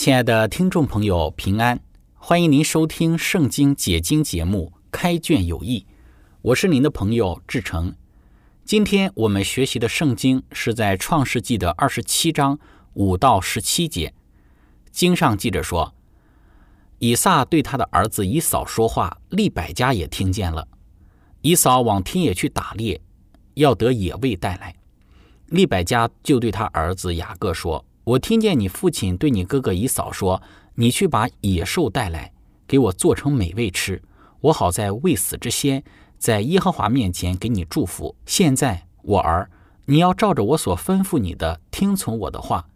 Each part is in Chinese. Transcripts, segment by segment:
亲爱的听众朋友，平安！欢迎您收听《圣经解经》节目《开卷有益》，我是您的朋友志成。今天我们学习的圣经是在创世纪的二十七章五到十七节。经上记着说，以撒对他的儿子以扫说话，利百加也听见了。以扫往田野去打猎，要得野味带来，利百加就对他儿子雅各说。我听见你父亲对你哥哥以扫说：“你去把野兽带来，给我做成美味吃，我好在未死之先，在耶和华面前给你祝福。现在我儿，你要照着我所吩咐你的，听从我的话。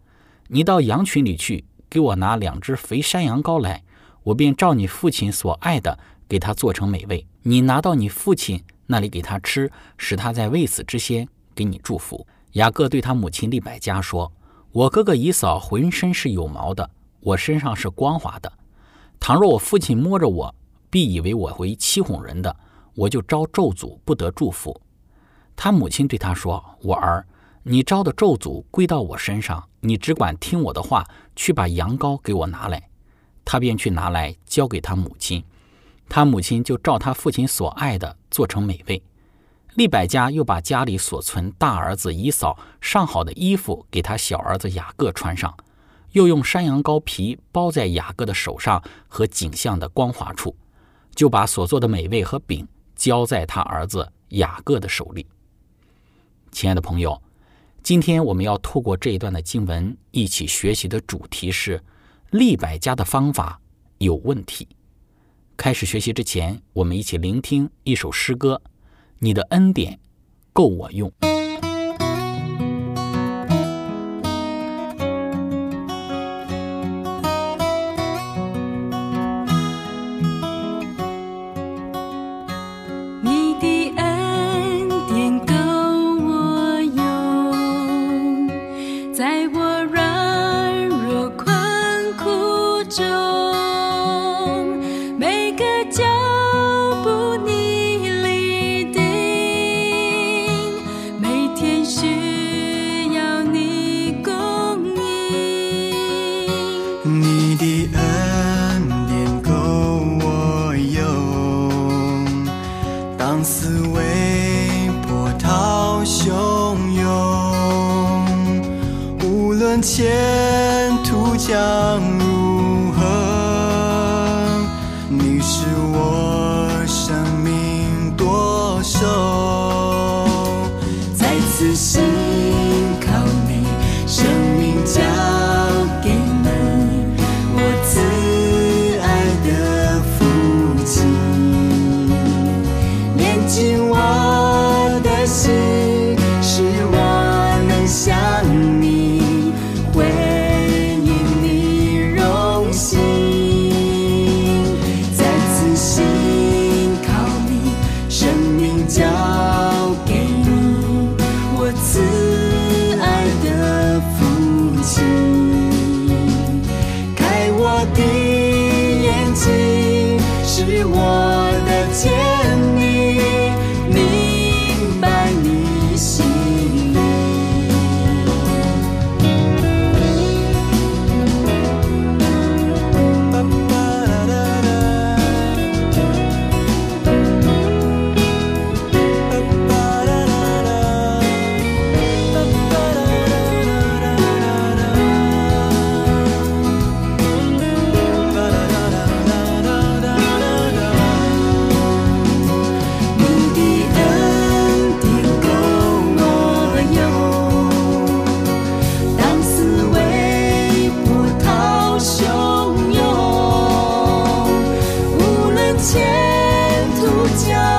你到羊群里去，给我拿两只肥山羊羔来，我便照你父亲所爱的，给他做成美味。你拿到你父亲那里给他吃，使他在未死之先给你祝福。”雅各对他母亲利百加说。我哥哥以嫂浑身是有毛的，我身上是光滑的。倘若我父亲摸着我，必以为我为欺哄人的，我就招咒诅，不得祝福。他母亲对他说：“我儿，你招的咒诅归到我身上，你只管听我的话，去把羊羔给我拿来。”他便去拿来，交给他母亲。他母亲就照他父亲所爱的做成美味。利百加又把家里所存大儿子以扫上好的衣服给他小儿子雅各穿上，又用山羊羔皮包在雅各的手上和颈项的光滑处，就把所做的美味和饼交在他儿子雅各的手里。亲爱的朋友，今天我们要透过这一段的经文一起学习的主题是利百加的方法有问题。开始学习之前，我们一起聆听一首诗歌。你的恩典够我用。canción.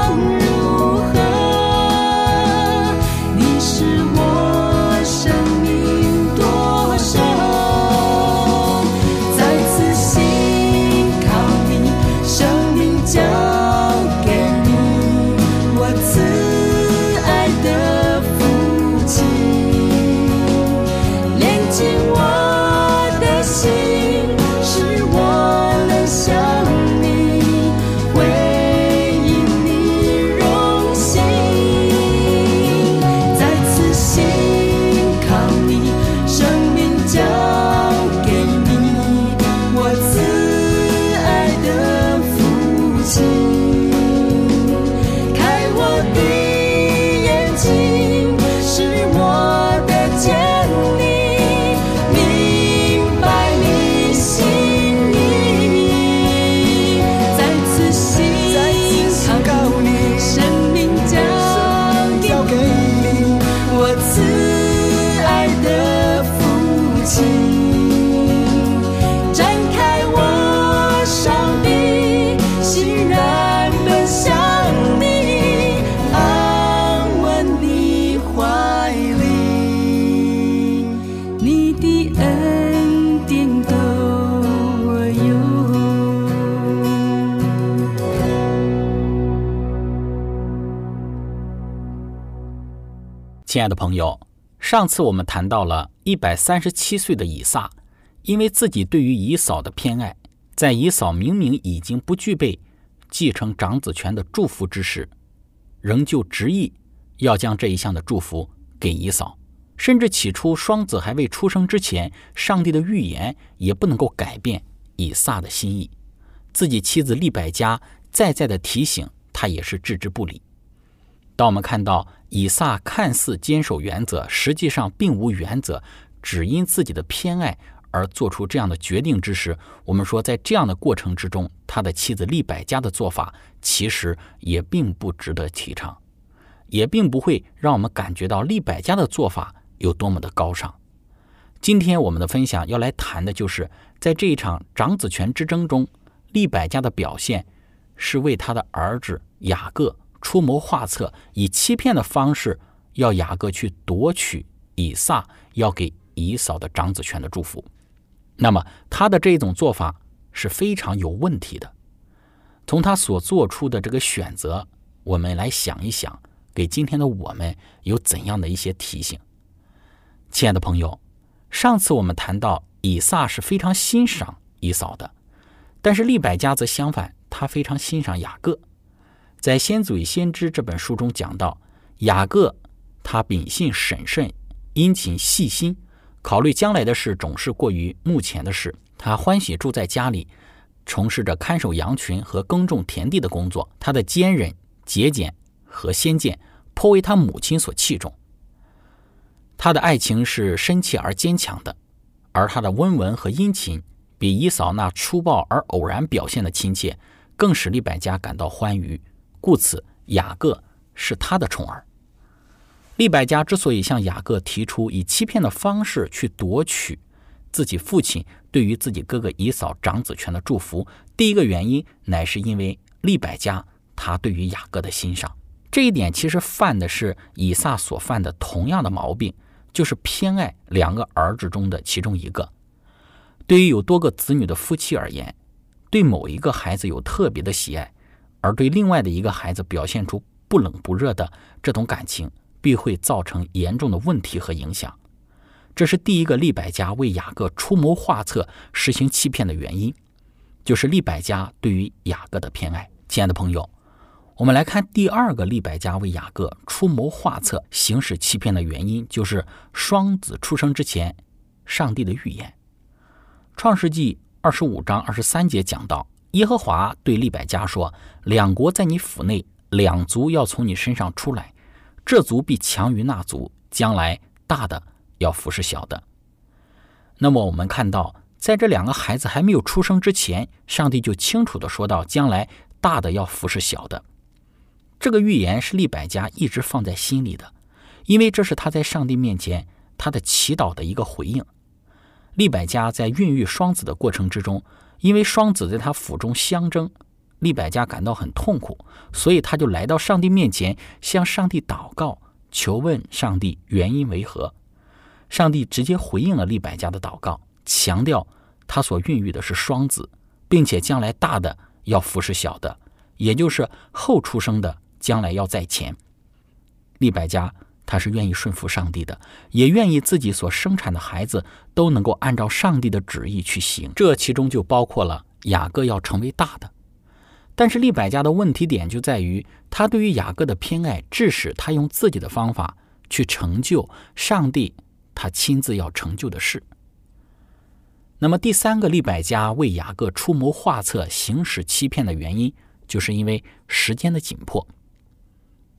爱的朋友，上次我们谈到了一百三十七岁的以撒，因为自己对于以扫的偏爱，在以扫明明已经不具备继承长子权的祝福之时，仍旧执意要将这一项的祝福给以扫，甚至起初双子还未出生之前，上帝的预言也不能够改变以撒的心意。自己妻子利百加再再的提醒，他也是置之不理。当我们看到以撒看似坚守原则，实际上并无原则，只因自己的偏爱而做出这样的决定之时，我们说，在这样的过程之中，他的妻子利百加的做法其实也并不值得提倡，也并不会让我们感觉到利百加的做法有多么的高尚。今天我们的分享要来谈的就是在这一场长子权之争中，利百加的表现是为他的儿子雅各。出谋划策，以欺骗的方式要雅各去夺取以撒要给以扫的长子权的祝福。那么他的这一种做法是非常有问题的。从他所做出的这个选择，我们来想一想，给今天的我们有怎样的一些提醒？亲爱的朋友，上次我们谈到以撒是非常欣赏以扫的，但是利百加则相反，他非常欣赏雅各。在《先祖与先知》这本书中讲到，雅各他秉性审慎、殷勤细心，考虑将来的事总是过于目前的事。他欢喜住在家里，从事着看守羊群和耕种田地的工作。他的坚忍、节俭和先见，颇为他母亲所器重。他的爱情是深切而坚强的，而他的温文和殷勤，比姨嫂那粗暴而偶然表现的亲切，更使利百加感到欢愉。故此，雅各是他的宠儿。利百加之所以向雅各提出以欺骗的方式去夺取自己父亲对于自己哥哥以扫长子权的祝福，第一个原因乃是因为利百加他对于雅各的欣赏。这一点其实犯的是以撒所犯的同样的毛病，就是偏爱两个儿子中的其中一个。对于有多个子女的夫妻而言，对某一个孩子有特别的喜爱。而对另外的一个孩子表现出不冷不热的这种感情，必会造成严重的问题和影响。这是第一个利百加为雅各出谋划策、实行欺骗的原因，就是利百加对于雅各的偏爱。亲爱的朋友，我们来看第二个利百加为雅各出谋划策、行使欺骗的原因，就是双子出生之前，上帝的预言。创世纪二十五章二十三节讲到。耶和华对利百加说：“两国在你府内，两族要从你身上出来，这族必强于那族，将来大的要服侍小的。”那么我们看到，在这两个孩子还没有出生之前，上帝就清楚的说到，将来大的要服侍小的。这个预言是利百加一直放在心里的，因为这是他在上帝面前他的祈祷的一个回应。利百加在孕育双子的过程之中。因为双子在他府中相争，利百加感到很痛苦，所以他就来到上帝面前，向上帝祷告，求问上帝原因为何。上帝直接回应了利百加的祷告，强调他所孕育的是双子，并且将来大的要服侍小的，也就是后出生的将来要在前。利百加。他是愿意顺服上帝的，也愿意自己所生产的孩子都能够按照上帝的旨意去行。这其中就包括了雅各要成为大的。但是利百加的问题点就在于，他对于雅各的偏爱，致使他用自己的方法去成就上帝他亲自要成就的事。那么第三个利百加为雅各出谋划策、行使欺骗的原因，就是因为时间的紧迫。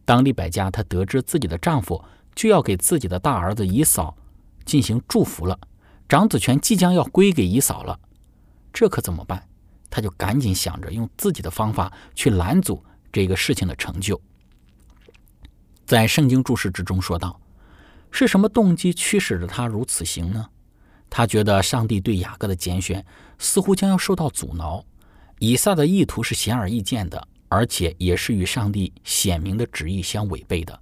当利百加她得知自己的丈夫就要给自己的大儿子以扫进行祝福了，长子权即将要归给以扫了，这可怎么办？她就赶紧想着用自己的方法去拦阻这个事情的成就。在圣经注释之中说道：“是什么动机驱使着他如此行呢？他觉得上帝对雅各的拣选似乎将要受到阻挠，以撒的意图是显而易见的。”而且也是与上帝显明的旨意相违背的。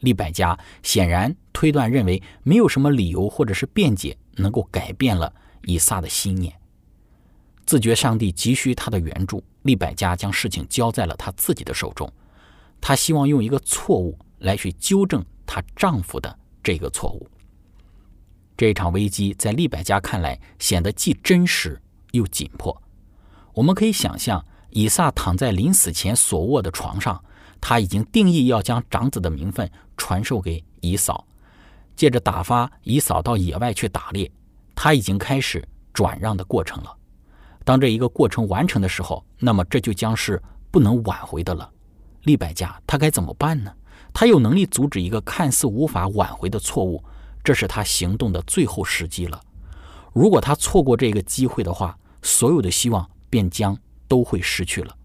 利百加显然推断认为，没有什么理由或者是辩解能够改变了以撒的心念。自觉上帝急需他的援助，利百加将事情交在了他自己的手中。他希望用一个错误来去纠正她丈夫的这个错误。这场危机在利百加看来显得既真实又紧迫。我们可以想象，以撒躺在临死前所卧的床上，他已经定义要将长子的名分传授给以扫，借着打发以扫到野外去打猎，他已经开始转让的过程了。当这一个过程完成的时候，那么这就将是不能挽回的了。利百加他该怎么办呢？他有能力阻止一个看似无法挽回的错误。这是他行动的最后时机了。如果他错过这个机会的话，所有的希望便将都会失去了。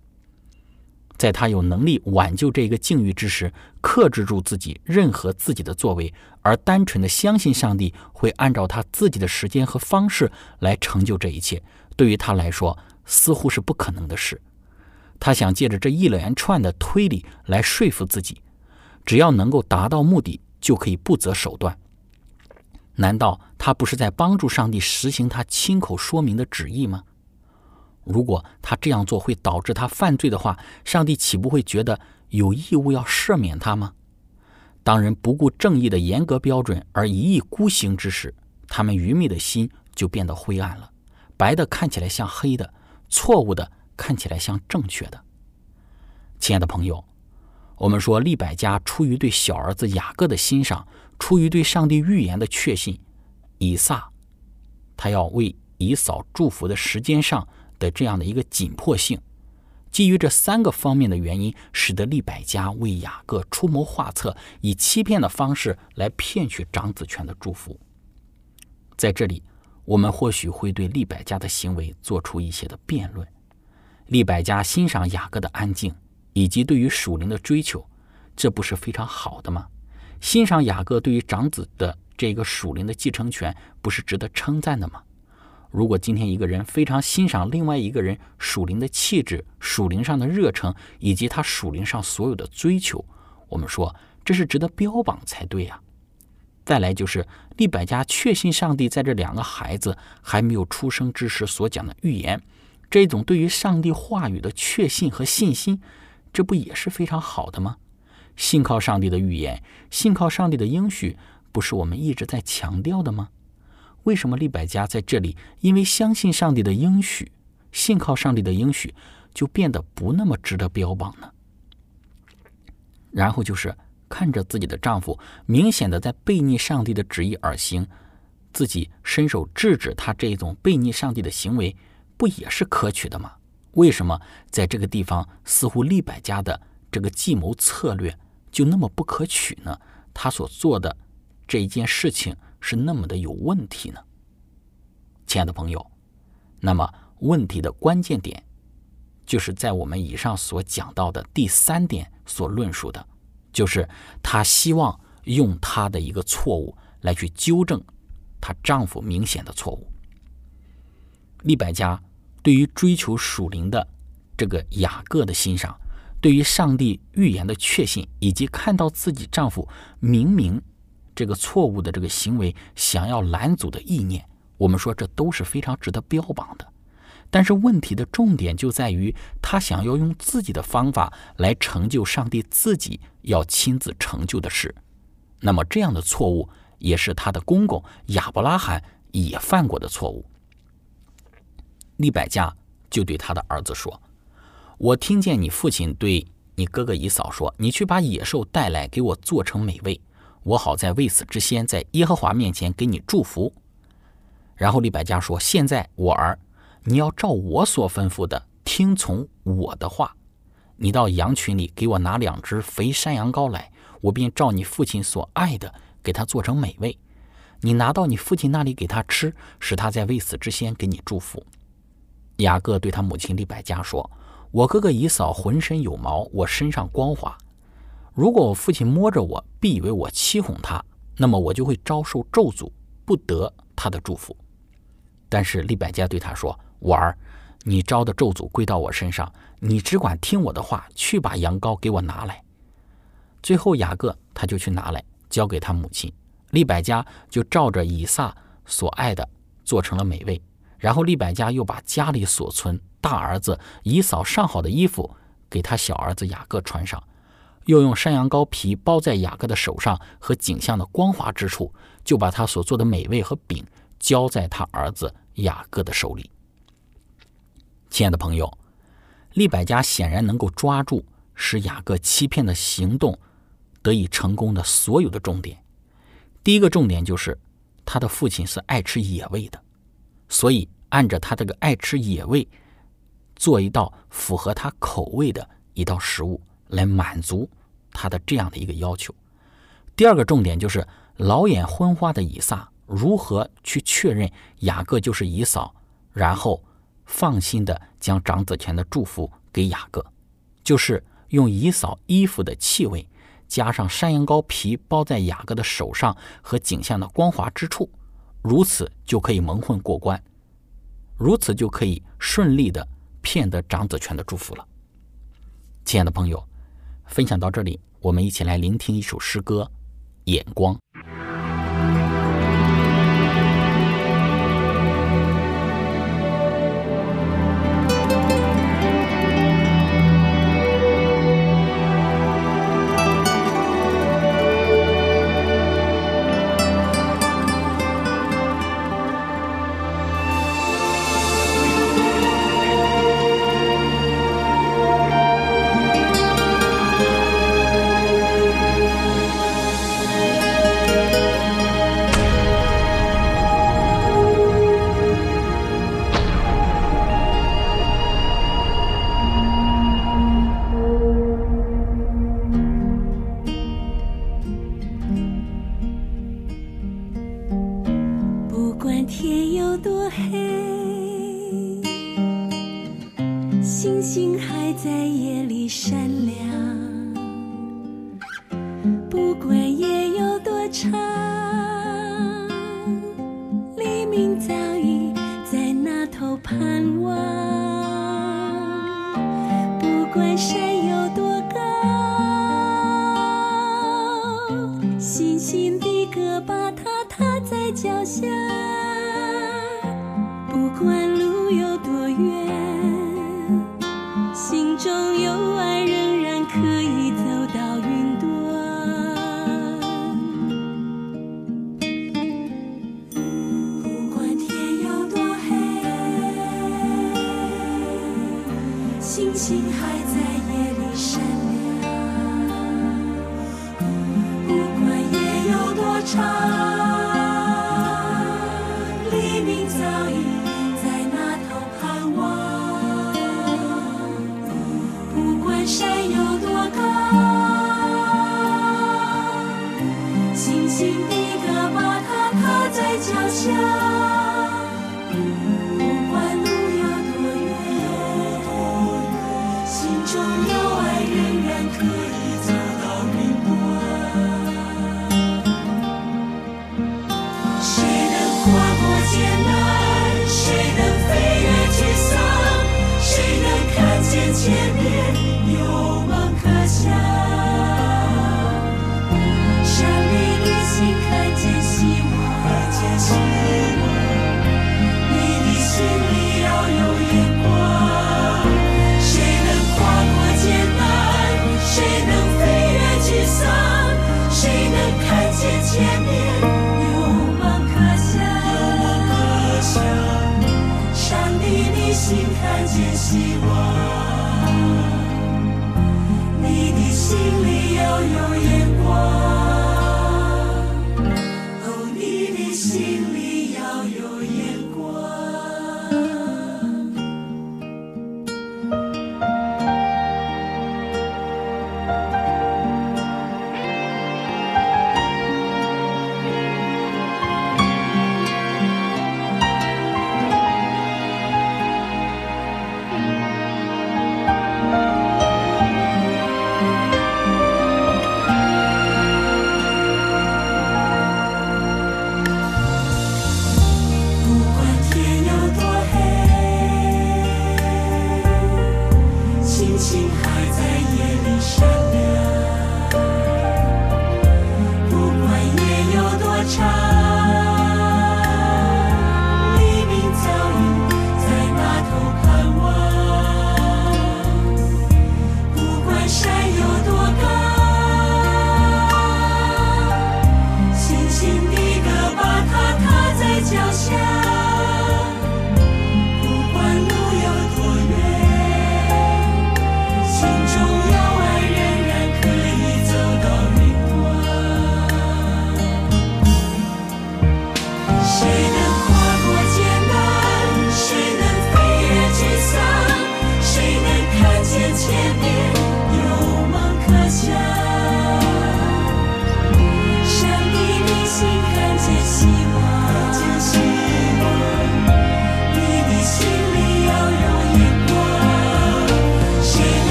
在他有能力挽救这个境遇之时，克制住自己任何自己的作为，而单纯的相信上帝会按照他自己的时间和方式来成就这一切，对于他来说似乎是不可能的事。他想借着这一连串的推理来说服自己，只要能够达到目的，就可以不择手段。难道他不是在帮助上帝实行他亲口说明的旨意吗？如果他这样做会导致他犯罪的话，上帝岂不会觉得有义务要赦免他吗？当人不顾正义的严格标准而一意孤行之时，他们愚昧的心就变得灰暗了。白的看起来像黑的，错误的看起来像正确的。亲爱的朋友，我们说利百加出于对小儿子雅各的欣赏。出于对上帝预言的确信，以撒他要为以扫祝福的时间上的这样的一个紧迫性，基于这三个方面的原因，使得利百加为雅各出谋划策，以欺骗的方式来骗取长子权的祝福。在这里，我们或许会对利百加的行为做出一些的辩论。利百加欣赏雅各的安静以及对于属灵的追求，这不是非常好的吗？欣赏雅各对于长子的这个属灵的继承权，不是值得称赞的吗？如果今天一个人非常欣赏另外一个人属灵的气质、属灵上的热诚以及他属灵上所有的追求，我们说这是值得标榜才对呀。再来就是利百加确信上帝在这两个孩子还没有出生之时所讲的预言，这种对于上帝话语的确信和信心，这不也是非常好的吗？信靠上帝的预言，信靠上帝的应许，不是我们一直在强调的吗？为什么利百加在这里因为相信上帝的应许，信靠上帝的应许，就变得不那么值得标榜呢？然后就是看着自己的丈夫明显的在背逆上帝的旨意而行，自己伸手制止他这种背逆上帝的行为，不也是可取的吗？为什么在这个地方似乎利百加的这个计谋策略？就那么不可取呢？他所做的这一件事情是那么的有问题呢？亲爱的朋友，那么问题的关键点就是在我们以上所讲到的第三点所论述的，就是她希望用她的一个错误来去纠正她丈夫明显的错误。利百加对于追求属灵的这个雅各的欣赏。对于上帝预言的确信，以及看到自己丈夫明明这个错误的这个行为，想要拦阻的意念，我们说这都是非常值得标榜的。但是问题的重点就在于，他想要用自己的方法来成就上帝自己要亲自成就的事。那么这样的错误，也是他的公公亚伯拉罕也犯过的错误。利百加就对他的儿子说。我听见你父亲对你哥哥以嫂说：“你去把野兽带来，给我做成美味，我好在未死之先，在耶和华面前给你祝福。”然后利百加说：“现在我儿，你要照我所吩咐的，听从我的话。你到羊群里给我拿两只肥山羊羔来，我便照你父亲所爱的，给他做成美味。你拿到你父亲那里给他吃，使他在未死之先给你祝福。”雅各对他母亲利百加说。我哥哥以扫浑身有毛，我身上光滑。如果我父亲摸着我，必以为我欺哄他，那么我就会遭受咒诅，不得他的祝福。但是利百加对他说：“我儿，你招的咒诅归到我身上，你只管听我的话，去把羊羔给我拿来。”最后雅各他就去拿来，交给他母亲。利百加就照着以撒所爱的做成了美味。然后利百加又把家里所存大儿子以扫上好的衣服给他小儿子雅各穿上，又用山羊羔皮包在雅各的手上和颈项的光滑之处，就把他所做的美味和饼交在他儿子雅各的手里。亲爱的朋友，利百加显然能够抓住使雅各欺骗的行动得以成功的所有的重点。第一个重点就是他的父亲是爱吃野味的，所以按着他这个爱吃野味，做一道符合他口味的一道食物来满足。他的这样的一个要求。第二个重点就是老眼昏花的以撒如何去确认雅各就是以扫，然后放心的将长子权的祝福给雅各，就是用以扫衣服的气味，加上山羊羔皮包在雅各的手上和颈项的光滑之处，如此就可以蒙混过关，如此就可以顺利的骗得长子权的祝福了。亲爱的朋友。分享到这里，我们一起来聆听一首诗歌，《眼光》。看见希望你的心里要有眼星还在夜里闪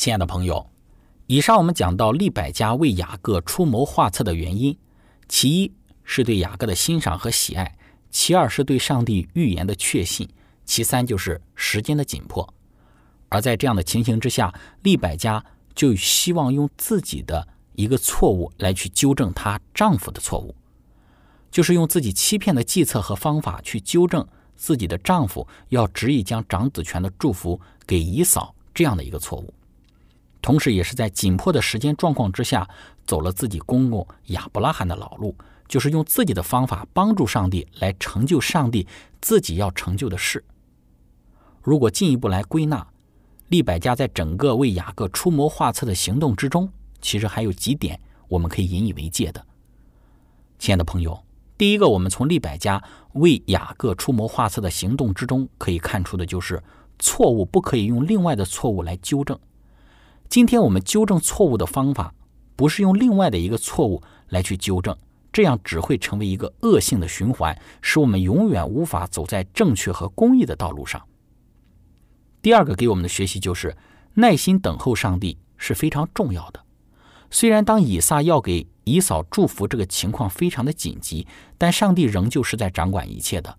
亲爱的朋友，以上我们讲到利百加为雅各出谋划策的原因，其一是对雅各的欣赏和喜爱，其二是对上帝预言的确信，其三就是时间的紧迫。而在这样的情形之下，利百加就希望用自己的一个错误来去纠正她丈夫的错误，就是用自己欺骗的计策和方法去纠正自己的丈夫要执意将长子权的祝福给姨嫂这样的一个错误。同时，也是在紧迫的时间状况之下，走了自己公公亚伯拉罕的老路，就是用自己的方法帮助上帝来成就上帝自己要成就的事。如果进一步来归纳，利百加在整个为雅各出谋划策的行动之中，其实还有几点我们可以引以为戒的。亲爱的朋友，第一个，我们从利百加为雅各出谋划策的行动之中可以看出的就是，错误不可以用另外的错误来纠正。今天我们纠正错误的方法，不是用另外的一个错误来去纠正，这样只会成为一个恶性的循环，使我们永远无法走在正确和公义的道路上。第二个给我们的学习就是，耐心等候上帝是非常重要的。虽然当以撒要给以扫祝福这个情况非常的紧急，但上帝仍旧是在掌管一切的，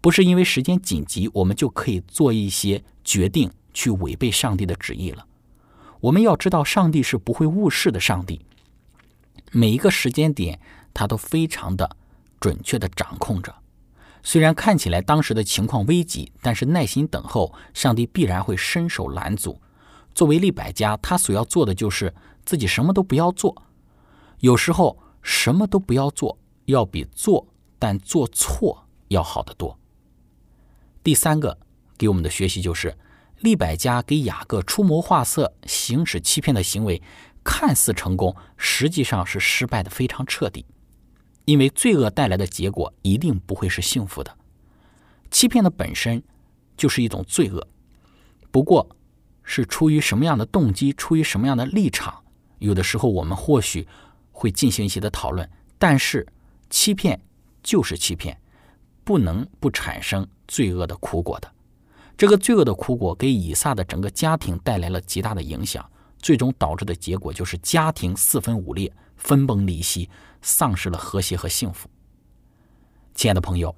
不是因为时间紧急，我们就可以做一些决定去违背上帝的旨意了。我们要知道，上帝是不会误事的。上帝每一个时间点，他都非常的准确的掌控着。虽然看起来当时的情况危急，但是耐心等候，上帝必然会伸手拦阻。作为利百家，他所要做的就是自己什么都不要做。有时候什么都不要做，要比做但做错要好得多。第三个给我们的学习就是。利百加给雅各出谋划策、行使欺骗的行为，看似成功，实际上是失败的非常彻底。因为罪恶带来的结果一定不会是幸福的。欺骗的本身就是一种罪恶，不过是出于什么样的动机、出于什么样的立场，有的时候我们或许会进行一些的讨论。但是欺骗就是欺骗，不能不产生罪恶的苦果的。这个罪恶的苦果给以撒的整个家庭带来了极大的影响，最终导致的结果就是家庭四分五裂、分崩离析，丧失了和谐和幸福。亲爱的朋友，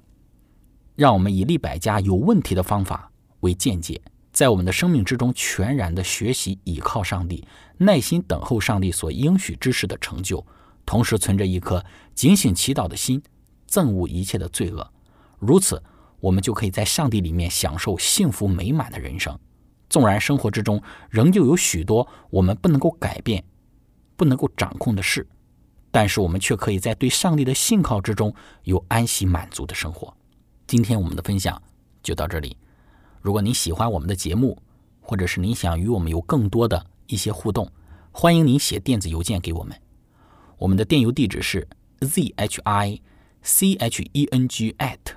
让我们以利百家有问题的方法为见解，在我们的生命之中全然的学习倚靠上帝，耐心等候上帝所应许之事的成就，同时存着一颗警醒祈祷的心，憎恶一切的罪恶，如此。我们就可以在上帝里面享受幸福美满的人生。纵然生活之中仍旧有许多我们不能够改变、不能够掌控的事，但是我们却可以在对上帝的信靠之中有安息满足的生活。今天我们的分享就到这里。如果您喜欢我们的节目，或者是您想与我们有更多的一些互动，欢迎您写电子邮件给我们。我们的电邮地址是 z h i c h e n g at。